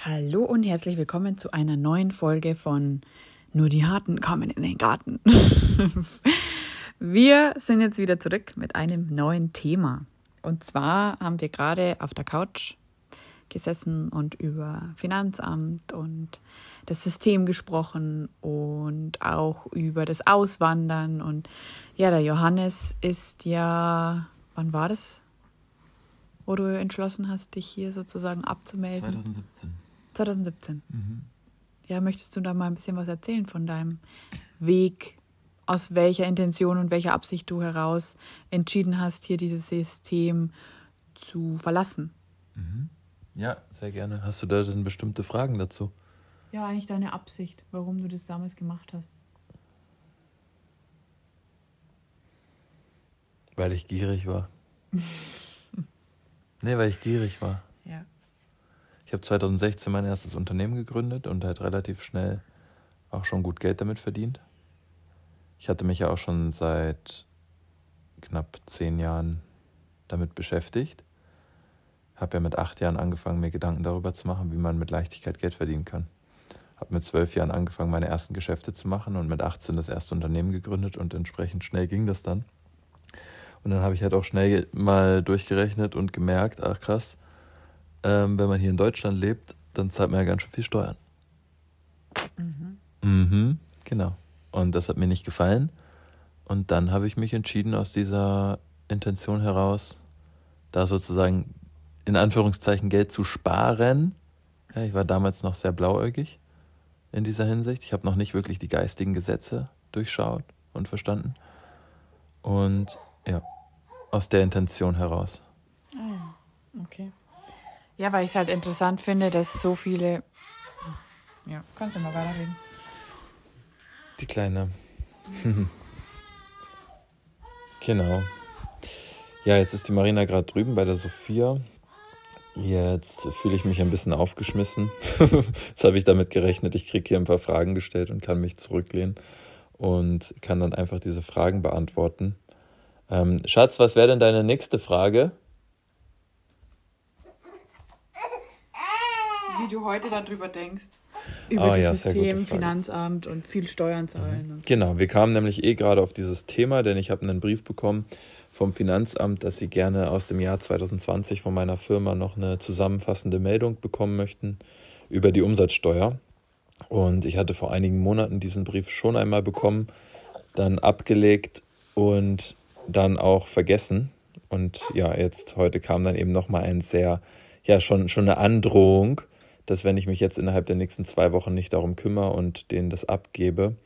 Hallo und herzlich willkommen zu einer neuen Folge von Nur die Harten kommen in den Garten. wir sind jetzt wieder zurück mit einem neuen Thema. Und zwar haben wir gerade auf der Couch gesessen und über Finanzamt und das System gesprochen und auch über das Auswandern. Und ja, der Johannes ist ja, wann war das, wo du entschlossen hast, dich hier sozusagen abzumelden? 2017. 2017. Mhm. Ja, möchtest du da mal ein bisschen was erzählen von deinem Weg, aus welcher Intention und welcher Absicht du heraus entschieden hast, hier dieses System zu verlassen? Mhm. Ja, sehr gerne. Hast du da denn bestimmte Fragen dazu? Ja, eigentlich deine Absicht, warum du das damals gemacht hast. Weil ich gierig war. nee, weil ich gierig war. Ich habe 2016 mein erstes Unternehmen gegründet und halt relativ schnell auch schon gut Geld damit verdient. Ich hatte mich ja auch schon seit knapp zehn Jahren damit beschäftigt. Habe ja mit acht Jahren angefangen, mir Gedanken darüber zu machen, wie man mit Leichtigkeit Geld verdienen kann. Habe mit zwölf Jahren angefangen, meine ersten Geschäfte zu machen und mit 18 das erste Unternehmen gegründet und entsprechend schnell ging das dann. Und dann habe ich halt auch schnell mal durchgerechnet und gemerkt, ach krass, ähm, wenn man hier in Deutschland lebt, dann zahlt man ja ganz schön viel Steuern. Mhm. Mhm, genau. Und das hat mir nicht gefallen. Und dann habe ich mich entschieden, aus dieser Intention heraus, da sozusagen in Anführungszeichen Geld zu sparen. Ja, ich war damals noch sehr blauäugig in dieser Hinsicht. Ich habe noch nicht wirklich die geistigen Gesetze durchschaut und verstanden. Und ja, aus der Intention heraus. Ah, okay. Ja, weil ich es halt interessant finde, dass so viele. Ja, kannst du mal weiterreden. Die Kleine. genau. Ja, jetzt ist die Marina gerade drüben bei der Sophia. Jetzt fühle ich mich ein bisschen aufgeschmissen. jetzt habe ich damit gerechnet, ich kriege hier ein paar Fragen gestellt und kann mich zurücklehnen und kann dann einfach diese Fragen beantworten. Ähm, Schatz, was wäre denn deine nächste Frage? Wie du heute darüber denkst. Über oh, das ja, System, Finanzamt und viel Steuern zahlen. Mhm. Genau, wir kamen nämlich eh gerade auf dieses Thema, denn ich habe einen Brief bekommen vom Finanzamt, dass sie gerne aus dem Jahr 2020 von meiner Firma noch eine zusammenfassende Meldung bekommen möchten über die Umsatzsteuer. Und ich hatte vor einigen Monaten diesen Brief schon einmal bekommen, dann abgelegt und dann auch vergessen. Und ja, jetzt heute kam dann eben nochmal ein sehr, ja, schon, schon eine Androhung dass wenn ich mich jetzt innerhalb der nächsten zwei Wochen nicht darum kümmere und denen das abgebe,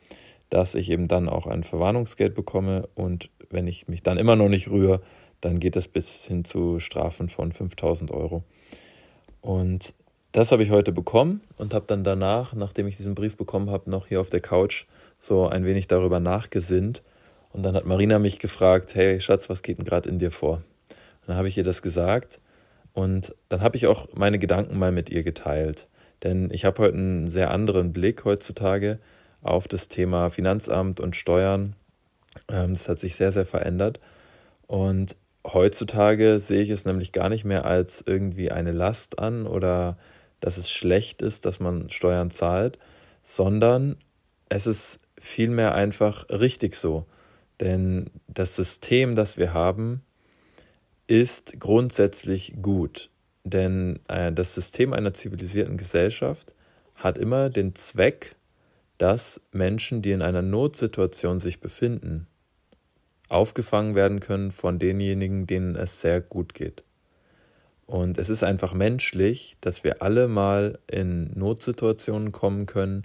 dass ich eben dann auch ein Verwarnungsgeld bekomme und wenn ich mich dann immer noch nicht rühre, dann geht das bis hin zu Strafen von 5000 Euro. Und das habe ich heute bekommen und habe dann danach, nachdem ich diesen Brief bekommen habe, noch hier auf der Couch so ein wenig darüber nachgesinnt. Und dann hat Marina mich gefragt, hey Schatz, was geht denn gerade in dir vor? Und dann habe ich ihr das gesagt und dann habe ich auch meine Gedanken mal mit ihr geteilt. Denn ich habe heute einen sehr anderen Blick heutzutage auf das Thema Finanzamt und Steuern. Ähm, das hat sich sehr, sehr verändert. Und heutzutage sehe ich es nämlich gar nicht mehr als irgendwie eine Last an oder dass es schlecht ist, dass man Steuern zahlt, sondern es ist vielmehr einfach richtig so. Denn das System, das wir haben, ist grundsätzlich gut, denn äh, das System einer zivilisierten Gesellschaft hat immer den Zweck, dass Menschen, die in einer Notsituation sich befinden, aufgefangen werden können von denjenigen, denen es sehr gut geht. Und es ist einfach menschlich, dass wir alle mal in Notsituationen kommen können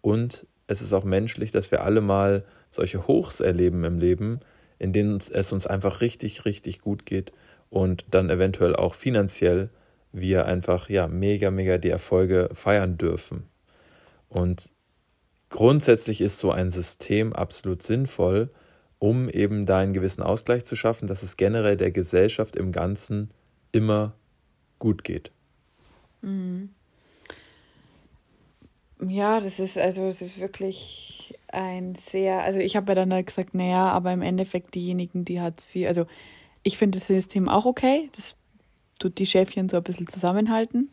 und es ist auch menschlich, dass wir alle mal solche Hochs erleben im Leben, in denen es uns einfach richtig, richtig gut geht und dann eventuell auch finanziell wir einfach ja mega, mega die Erfolge feiern dürfen. Und grundsätzlich ist so ein System absolut sinnvoll, um eben da einen gewissen Ausgleich zu schaffen, dass es generell der Gesellschaft im Ganzen immer gut geht. Mhm. Ja, das ist also es ist wirklich ein sehr, also ich habe ja dann gesagt, naja, aber im Endeffekt diejenigen, die Hartz IV, also ich finde das System auch okay. Das tut die Schäfchen so ein bisschen zusammenhalten.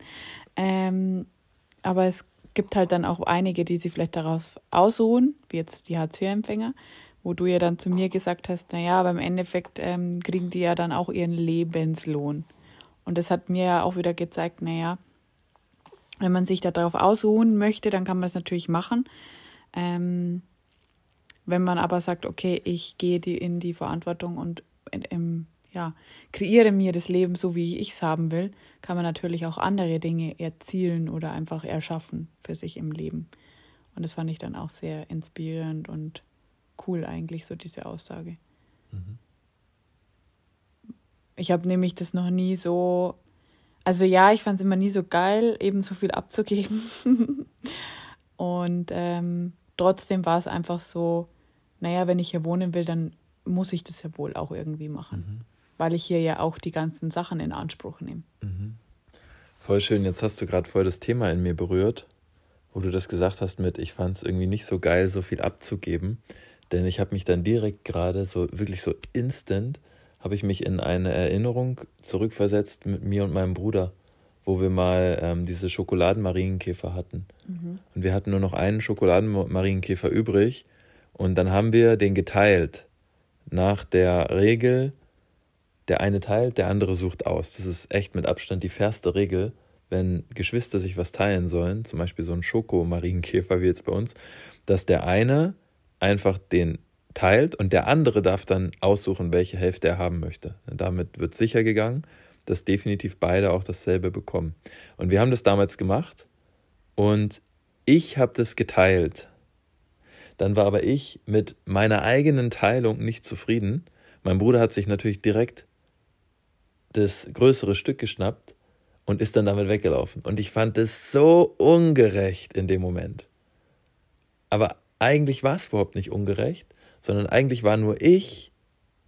Ähm, aber es gibt halt dann auch einige, die sich vielleicht darauf ausruhen, wie jetzt die Hartz-IV-Empfänger, wo du ja dann zu mir gesagt hast, naja, aber im Endeffekt ähm, kriegen die ja dann auch ihren Lebenslohn. Und das hat mir ja auch wieder gezeigt, naja, wenn man sich darauf ausruhen möchte, dann kann man es natürlich machen. Ähm, wenn man aber sagt, okay, ich gehe die in die Verantwortung und in, im, ja, kreiere mir das Leben so, wie ich es haben will, kann man natürlich auch andere Dinge erzielen oder einfach erschaffen für sich im Leben. Und das fand ich dann auch sehr inspirierend und cool eigentlich, so diese Aussage. Mhm. Ich habe nämlich das noch nie so, also ja, ich fand es immer nie so geil, eben so viel abzugeben. und ähm, trotzdem war es einfach so, naja, wenn ich hier wohnen will, dann muss ich das ja wohl auch irgendwie machen. Mhm. Weil ich hier ja auch die ganzen Sachen in Anspruch nehme. Mhm. Voll schön, jetzt hast du gerade voll das Thema in mir berührt, wo du das gesagt hast mit, ich fand es irgendwie nicht so geil, so viel abzugeben. Denn ich habe mich dann direkt gerade so, wirklich so instant, habe ich mich in eine Erinnerung zurückversetzt mit mir und meinem Bruder, wo wir mal ähm, diese Schokoladenmarienkäfer hatten. Mhm. Und wir hatten nur noch einen Schokoladenmarienkäfer übrig und dann haben wir den geteilt nach der Regel, der eine teilt, der andere sucht aus. Das ist echt mit Abstand die fairste Regel, wenn Geschwister sich was teilen sollen, zum Beispiel so ein Schokomarienkäfer wie jetzt bei uns, dass der eine einfach den teilt und der andere darf dann aussuchen, welche Hälfte er haben möchte. Damit wird sicher gegangen, dass definitiv beide auch dasselbe bekommen. Und wir haben das damals gemacht und ich habe das geteilt dann war aber ich mit meiner eigenen Teilung nicht zufrieden. Mein Bruder hat sich natürlich direkt das größere Stück geschnappt und ist dann damit weggelaufen. Und ich fand es so ungerecht in dem Moment. Aber eigentlich war es überhaupt nicht ungerecht, sondern eigentlich war nur ich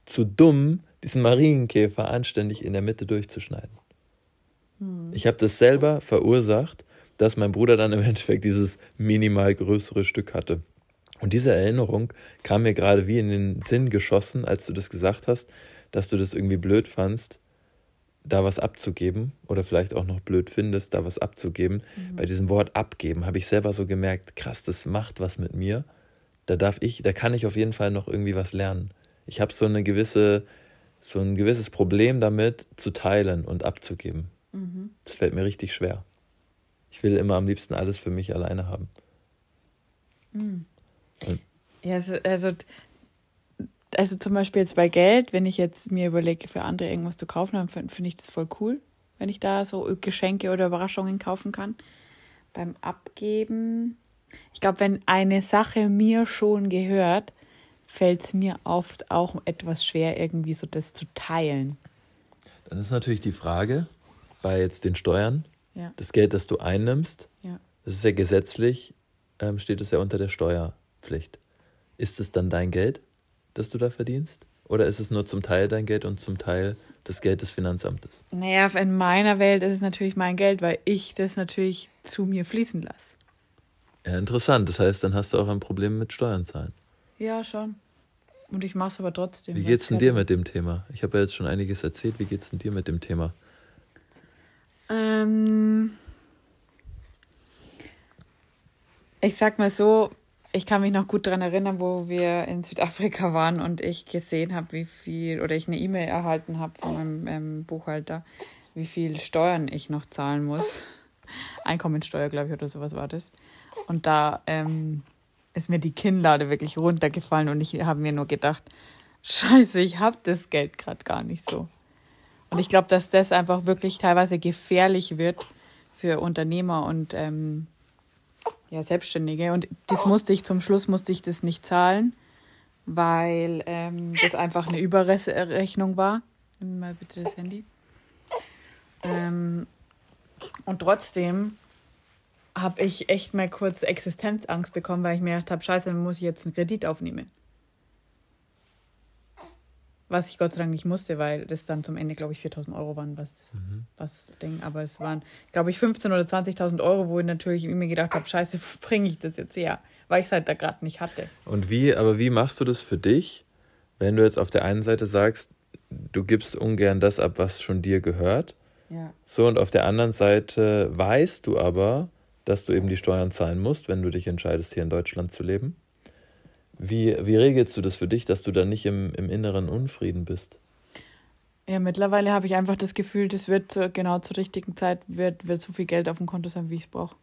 zu dumm, diesen Marienkäfer anständig in der Mitte durchzuschneiden. Hm. Ich habe das selber verursacht, dass mein Bruder dann im Endeffekt dieses minimal größere Stück hatte. Und diese Erinnerung kam mir gerade wie in den Sinn geschossen, als du das gesagt hast, dass du das irgendwie blöd fandst, da was abzugeben oder vielleicht auch noch blöd findest, da was abzugeben. Mhm. Bei diesem Wort abgeben habe ich selber so gemerkt, krass, das macht was mit mir. Da darf ich, da kann ich auf jeden Fall noch irgendwie was lernen. Ich habe so eine gewisse, so ein gewisses Problem damit, zu teilen und abzugeben. Mhm. Das fällt mir richtig schwer. Ich will immer am liebsten alles für mich alleine haben. Mhm. Ja, also, also, zum Beispiel jetzt bei Geld, wenn ich jetzt mir überlege, für andere irgendwas zu kaufen, dann finde find ich das voll cool, wenn ich da so Geschenke oder Überraschungen kaufen kann. Beim Abgeben, ich glaube, wenn eine Sache mir schon gehört, fällt es mir oft auch etwas schwer, irgendwie so das zu teilen. Dann ist natürlich die Frage, bei jetzt den Steuern, ja. das Geld, das du einnimmst, ja. das ist ja gesetzlich, ähm, steht es ja unter der Steuer. Pflicht. Ist es dann dein Geld, das du da verdienst? Oder ist es nur zum Teil dein Geld und zum Teil das Geld des Finanzamtes? Naja, in meiner Welt ist es natürlich mein Geld, weil ich das natürlich zu mir fließen lasse. Ja, interessant. Das heißt, dann hast du auch ein Problem mit Steuern zahlen. Ja, schon. Und ich mache es aber trotzdem. Wie geht's denn dir mit dem Thema? Ich habe ja jetzt schon einiges erzählt. Wie geht's denn dir mit dem Thema? Ähm, ich sag mal so, ich kann mich noch gut daran erinnern, wo wir in Südafrika waren und ich gesehen habe, wie viel, oder ich eine E-Mail erhalten habe von meinem ähm, Buchhalter, wie viel Steuern ich noch zahlen muss. Einkommensteuer, glaube ich, oder sowas war das. Und da ähm, ist mir die Kinnlade wirklich runtergefallen und ich habe mir nur gedacht, scheiße, ich habe das Geld gerade gar nicht so. Und ich glaube, dass das einfach wirklich teilweise gefährlich wird für Unternehmer und ähm, ja, Selbstständige. Und das musste ich zum Schluss musste ich das nicht zahlen, weil ähm, das einfach eine Überrechnung war. Nimm mal bitte das Handy. Ähm, und trotzdem habe ich echt mal kurz Existenzangst bekommen, weil ich mir gedacht habe, scheiße, dann muss ich jetzt einen Kredit aufnehmen. Was ich Gott sei Dank nicht musste, weil das dann zum Ende, glaube ich, 4000 Euro waren, was, mhm. was Ding. Aber es waren, glaube ich, 15.000 oder 20.000 Euro, wo ich natürlich mir gedacht habe, scheiße, wo bringe ich das jetzt her? Weil ich es halt da gerade nicht hatte. Und wie, aber wie machst du das für dich, wenn du jetzt auf der einen Seite sagst, du gibst ungern das ab, was schon dir gehört? Ja. So, und auf der anderen Seite weißt du aber, dass du eben die Steuern zahlen musst, wenn du dich entscheidest, hier in Deutschland zu leben. Wie, wie regelst du das für dich, dass du dann nicht im, im inneren Unfrieden bist? Ja, mittlerweile habe ich einfach das Gefühl, das wird genau zur richtigen Zeit, wird, wird so viel Geld auf dem Konto sein, wie ich es brauche.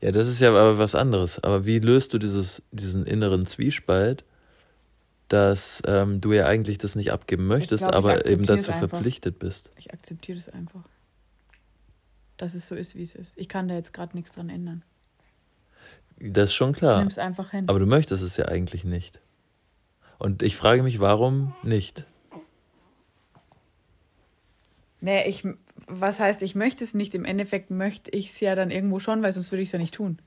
Ja, das ist ja aber was anderes. Aber wie löst du dieses, diesen inneren Zwiespalt, dass ähm, du ja eigentlich das nicht abgeben möchtest, glaub, aber eben dazu verpflichtet bist? Ich akzeptiere das einfach. Dass es so ist, wie es ist. Ich kann da jetzt gerade nichts dran ändern. Das ist schon klar. Ich es einfach hin. Aber du möchtest es ja eigentlich nicht. Und ich frage mich, warum nicht? Nee, ich, was heißt, ich möchte es nicht? Im Endeffekt möchte ich es ja dann irgendwo schon, weil sonst würde ich es ja nicht tun.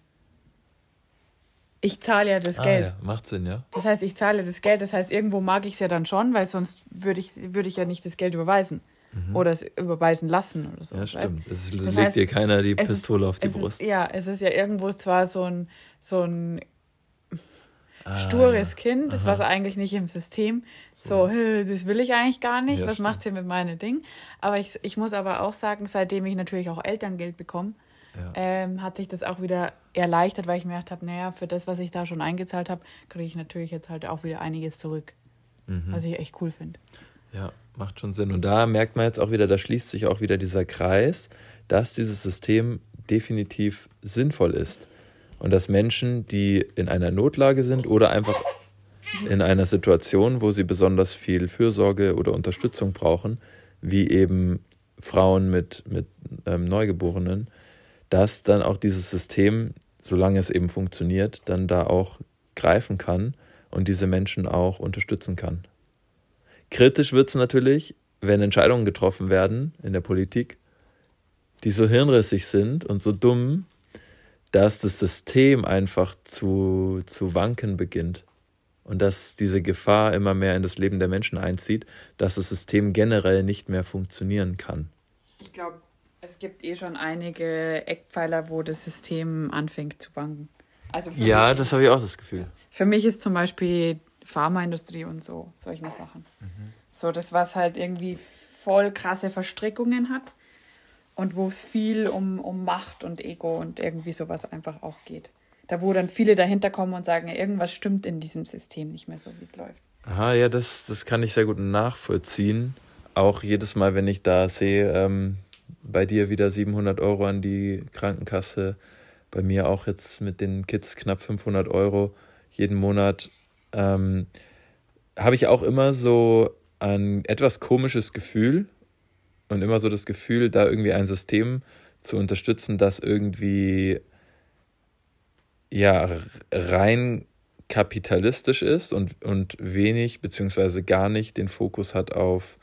Ich zahle ja das ah, Geld. Ja. Macht Sinn, ja. Das heißt, ich zahle das Geld. Das heißt, irgendwo mag ich es ja dann schon, weil sonst würde ich, würde ich ja nicht das Geld überweisen. Mhm. Oder es überweisen lassen oder so. Ja, stimmt. Es das legt heißt, dir keiner die Pistole ist, auf die Brust. Ist, ja, es ist ja irgendwo zwar so ein, so ein ah, stures. Kind, das war eigentlich nicht im System. So, das will ich eigentlich gar nicht. Ja, Was macht hier mit meinem Ding? Aber ich, ich muss aber auch sagen, seitdem ich natürlich auch Elterngeld bekomme, ja. ähm, hat sich das auch wieder erleichtert, weil ich mir gedacht habe, naja, für das, was ich da schon eingezahlt habe, kriege ich natürlich jetzt halt auch wieder einiges zurück. Mhm. Was ich echt cool finde. Ja, macht schon Sinn. Und da merkt man jetzt auch wieder, da schließt sich auch wieder dieser Kreis, dass dieses System definitiv sinnvoll ist. Und dass Menschen, die in einer Notlage sind oder einfach in einer Situation, wo sie besonders viel Fürsorge oder Unterstützung brauchen, wie eben Frauen mit, mit ähm, Neugeborenen, dass dann auch dieses System, solange es eben funktioniert, dann da auch greifen kann und diese Menschen auch unterstützen kann. Kritisch wird es natürlich, wenn Entscheidungen getroffen werden in der Politik, die so hirnrissig sind und so dumm, dass das System einfach zu, zu wanken beginnt und dass diese Gefahr immer mehr in das Leben der Menschen einzieht, dass das System generell nicht mehr funktionieren kann. Ich glaube, es gibt eh schon einige Eckpfeiler, wo das System anfängt zu wanken. Also ja, das habe ich auch das Gefühl. Für mich ist zum Beispiel Pharmaindustrie und so, solche Sachen. Mhm. So, das, was halt irgendwie voll krasse Verstrickungen hat und wo es viel um, um Macht und Ego und irgendwie sowas einfach auch geht da wo dann viele dahinter kommen und sagen, irgendwas stimmt in diesem System nicht mehr so, wie es läuft. Aha, ja, das, das kann ich sehr gut nachvollziehen. Auch jedes Mal, wenn ich da sehe, ähm, bei dir wieder 700 Euro an die Krankenkasse, bei mir auch jetzt mit den Kids knapp 500 Euro jeden Monat, ähm, habe ich auch immer so ein etwas komisches Gefühl und immer so das Gefühl, da irgendwie ein System zu unterstützen, das irgendwie ja rein kapitalistisch ist und, und wenig beziehungsweise gar nicht den Fokus hat auf,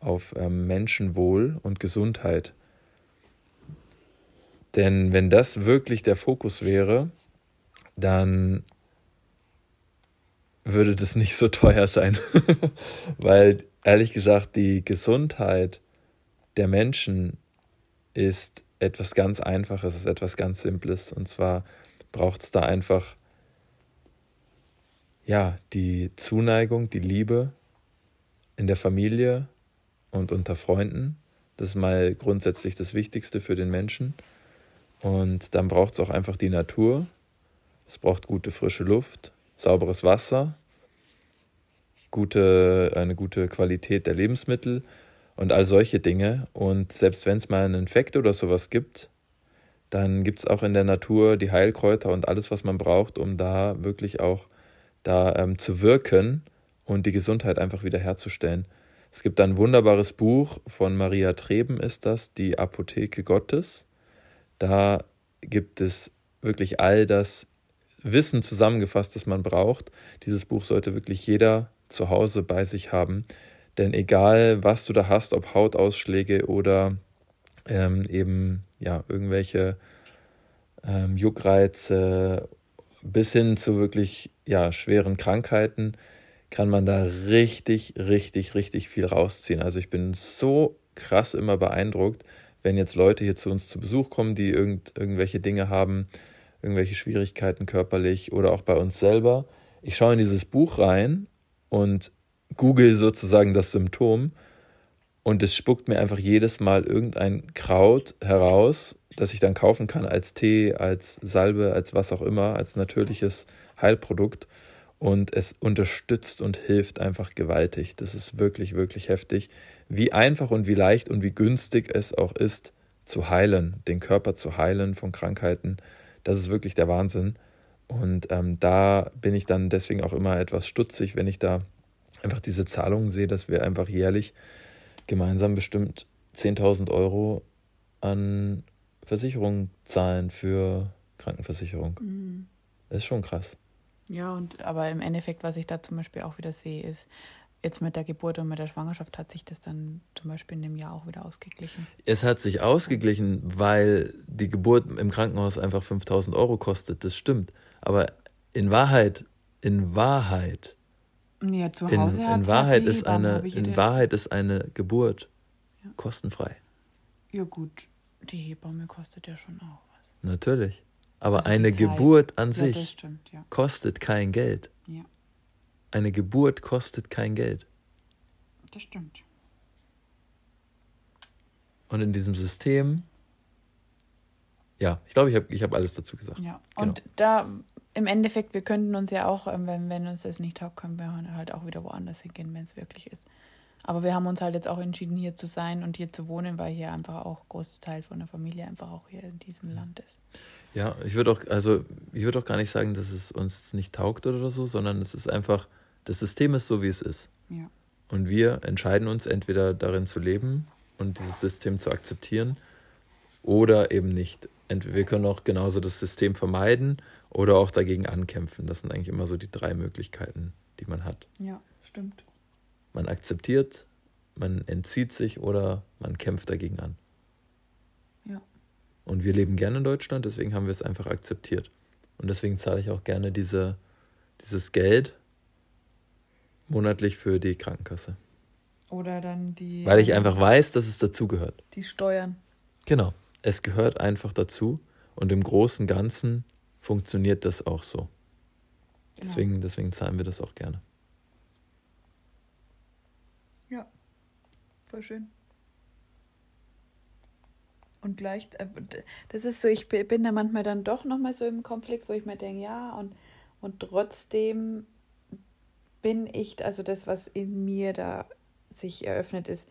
auf ähm, Menschenwohl und Gesundheit. Denn wenn das wirklich der Fokus wäre, dann würde das nicht so teuer sein. Weil ehrlich gesagt, die Gesundheit der Menschen ist etwas ganz Einfaches, ist etwas ganz Simples. Und zwar braucht es da einfach ja, die Zuneigung, die Liebe in der Familie und unter Freunden. Das ist mal grundsätzlich das Wichtigste für den Menschen. Und dann braucht es auch einfach die Natur. Es braucht gute frische Luft, sauberes Wasser, gute, eine gute Qualität der Lebensmittel und all solche Dinge. Und selbst wenn es mal einen Infekt oder sowas gibt, dann gibt es auch in der Natur die Heilkräuter und alles, was man braucht, um da wirklich auch da ähm, zu wirken und die Gesundheit einfach wieder herzustellen. Es gibt ein wunderbares Buch von Maria Treben, ist das, die Apotheke Gottes. Da gibt es wirklich all das Wissen zusammengefasst, das man braucht. Dieses Buch sollte wirklich jeder zu Hause bei sich haben. Denn egal, was du da hast, ob Hautausschläge oder ähm, eben ja irgendwelche ähm, Juckreize bis hin zu wirklich ja schweren Krankheiten kann man da richtig, richtig, richtig viel rausziehen. Also ich bin so krass immer beeindruckt, wenn jetzt Leute hier zu uns zu Besuch kommen, die irgend, irgendwelche Dinge haben, irgendwelche Schwierigkeiten körperlich oder auch bei uns selber. Ich schaue in dieses Buch rein und google sozusagen das Symptom und es spuckt mir einfach jedes Mal irgendein Kraut heraus, das ich dann kaufen kann als Tee, als Salbe, als was auch immer, als natürliches Heilprodukt. Und es unterstützt und hilft einfach gewaltig. Das ist wirklich, wirklich heftig. Wie einfach und wie leicht und wie günstig es auch ist, zu heilen, den Körper zu heilen von Krankheiten. Das ist wirklich der Wahnsinn. Und ähm, da bin ich dann deswegen auch immer etwas stutzig, wenn ich da einfach diese Zahlungen sehe, dass wir einfach jährlich gemeinsam bestimmt 10.000 Euro an Versicherung zahlen für Krankenversicherung. Mhm. Das ist schon krass. Ja, und aber im Endeffekt, was ich da zum Beispiel auch wieder sehe, ist, jetzt mit der Geburt und mit der Schwangerschaft hat sich das dann zum Beispiel in dem Jahr auch wieder ausgeglichen. Es hat sich ausgeglichen, weil die Geburt im Krankenhaus einfach 5000 Euro kostet, das stimmt. Aber in Wahrheit, in Wahrheit, ja, zu Hause in, in Wahrheit ist eine, in Wahrheit ist eine Geburt ja. kostenfrei. Ja gut, die Hebamme kostet ja schon auch was. Natürlich. Aber also eine Geburt an ja, sich stimmt, kostet kein Geld. Ja. Eine Geburt kostet kein Geld. Das stimmt. Und in diesem System, ja, ich glaube, ich habe ich hab alles dazu gesagt. Ja, genau. und da im Endeffekt, wir könnten uns ja auch, ähm, wenn, wenn uns das nicht taugt, können wir halt auch wieder woanders hingehen, wenn es wirklich ist. Aber wir haben uns halt jetzt auch entschieden, hier zu sein und hier zu wohnen, weil hier einfach auch Großteil von der Familie einfach auch hier in diesem Land ist. Ja, ich würde auch, also ich würde auch gar nicht sagen, dass es uns nicht taugt oder so, sondern es ist einfach, das System ist so, wie es ist. Ja. Und wir entscheiden uns entweder darin zu leben und dieses System zu akzeptieren oder eben nicht. Entweder wir können auch genauso das System vermeiden oder auch dagegen ankämpfen. Das sind eigentlich immer so die drei Möglichkeiten, die man hat. Ja, stimmt. Man akzeptiert, man entzieht sich oder man kämpft dagegen an. Ja. Und wir leben gerne in Deutschland, deswegen haben wir es einfach akzeptiert. Und deswegen zahle ich auch gerne diese, dieses Geld monatlich für die Krankenkasse. Oder dann die. Weil ich einfach weiß, dass es dazugehört. Die Steuern. Genau. Es gehört einfach dazu. Und im Großen und Ganzen funktioniert das auch so. Deswegen, ja. deswegen zahlen wir das auch gerne. Voll schön. Und gleich, äh, das ist so, ich bin da manchmal dann doch nochmal so im Konflikt, wo ich mir denke, ja, und, und trotzdem bin ich, also das, was in mir da sich eröffnet, ist,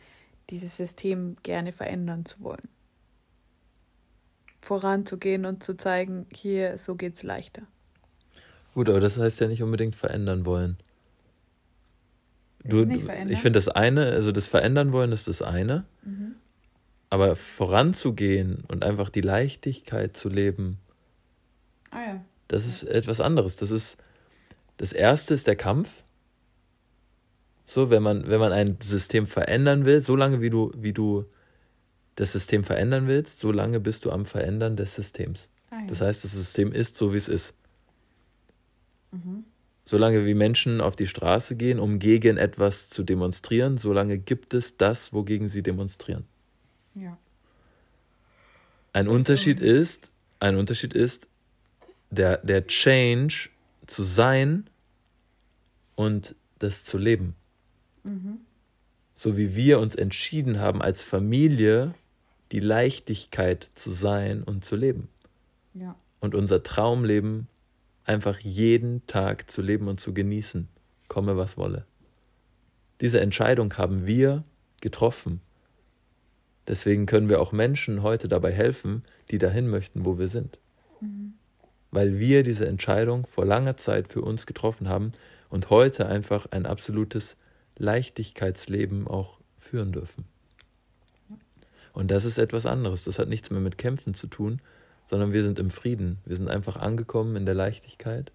dieses System gerne verändern zu wollen. Voranzugehen und zu zeigen, hier, so geht's leichter. Gut, aber das heißt ja nicht unbedingt verändern wollen. Du, ich finde das eine, also das Verändern wollen ist das eine, mhm. aber voranzugehen und einfach die Leichtigkeit zu leben, ah, ja. das ist etwas anderes. Das ist, das erste ist der Kampf. So, wenn man, wenn man ein System verändern will, so lange wie du, wie du das System verändern willst, so lange bist du am Verändern des Systems. Ah, ja. Das heißt, das System ist so, wie es ist. Mhm. Solange wie Menschen auf die Straße gehen, um gegen etwas zu demonstrieren, solange gibt es das, wogegen sie demonstrieren. Ja. Ein Unterschied ist, ein Unterschied ist, der, der Change zu sein und das zu leben. Mhm. So wie wir uns entschieden haben, als Familie die Leichtigkeit zu sein und zu leben. Ja. Und unser Traumleben einfach jeden Tag zu leben und zu genießen, komme was wolle. Diese Entscheidung haben wir getroffen. Deswegen können wir auch Menschen heute dabei helfen, die dahin möchten, wo wir sind. Mhm. Weil wir diese Entscheidung vor langer Zeit für uns getroffen haben und heute einfach ein absolutes Leichtigkeitsleben auch führen dürfen. Und das ist etwas anderes. Das hat nichts mehr mit Kämpfen zu tun, sondern wir sind im Frieden. Wir sind einfach angekommen in der Leichtigkeit.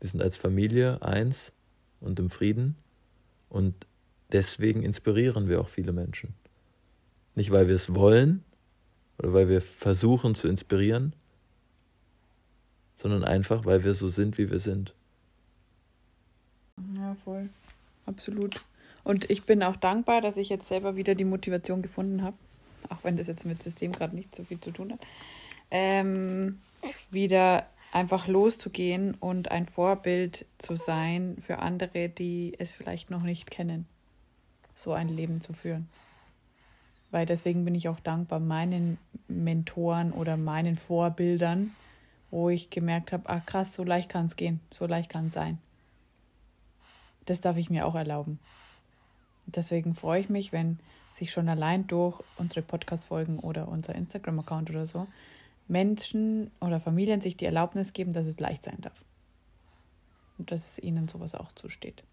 Wir sind als Familie eins und im Frieden. Und deswegen inspirieren wir auch viele Menschen. Nicht, weil wir es wollen oder weil wir versuchen zu inspirieren, sondern einfach, weil wir so sind, wie wir sind. Ja, voll. Absolut. Und ich bin auch dankbar, dass ich jetzt selber wieder die Motivation gefunden habe, auch wenn das jetzt mit System gerade nicht so viel zu tun hat, ähm, wieder einfach loszugehen und ein Vorbild zu sein für andere, die es vielleicht noch nicht kennen, so ein Leben zu führen. weil deswegen bin ich auch dankbar meinen Mentoren oder meinen Vorbildern, wo ich gemerkt habe, ach krass, so leicht kann es gehen, so leicht kann es sein. Das darf ich mir auch erlauben. Deswegen freue ich mich, wenn sich schon allein durch unsere Podcast-Folgen oder unser Instagram-Account oder so Menschen oder Familien sich die Erlaubnis geben, dass es leicht sein darf. Und dass es ihnen sowas auch zusteht.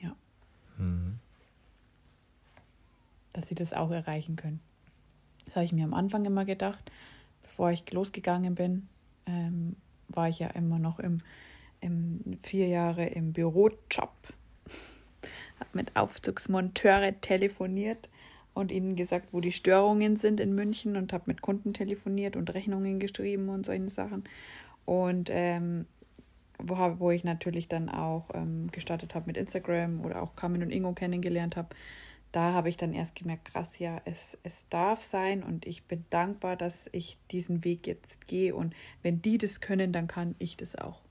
Ja. Mhm. Dass sie das auch erreichen können. Das habe ich mir am Anfang immer gedacht. Bevor ich losgegangen bin, ähm, war ich ja immer noch im, im vier Jahre im Bürojob. habe mit Aufzugsmonteure telefoniert und ihnen gesagt, wo die Störungen sind in München und habe mit Kunden telefoniert und Rechnungen geschrieben und solche Sachen. Und ähm, wo, wo ich natürlich dann auch ähm, gestartet habe mit Instagram oder auch Carmen und Ingo kennengelernt habe, da habe ich dann erst gemerkt, krass, ja, es, es darf sein und ich bin dankbar, dass ich diesen Weg jetzt gehe und wenn die das können, dann kann ich das auch.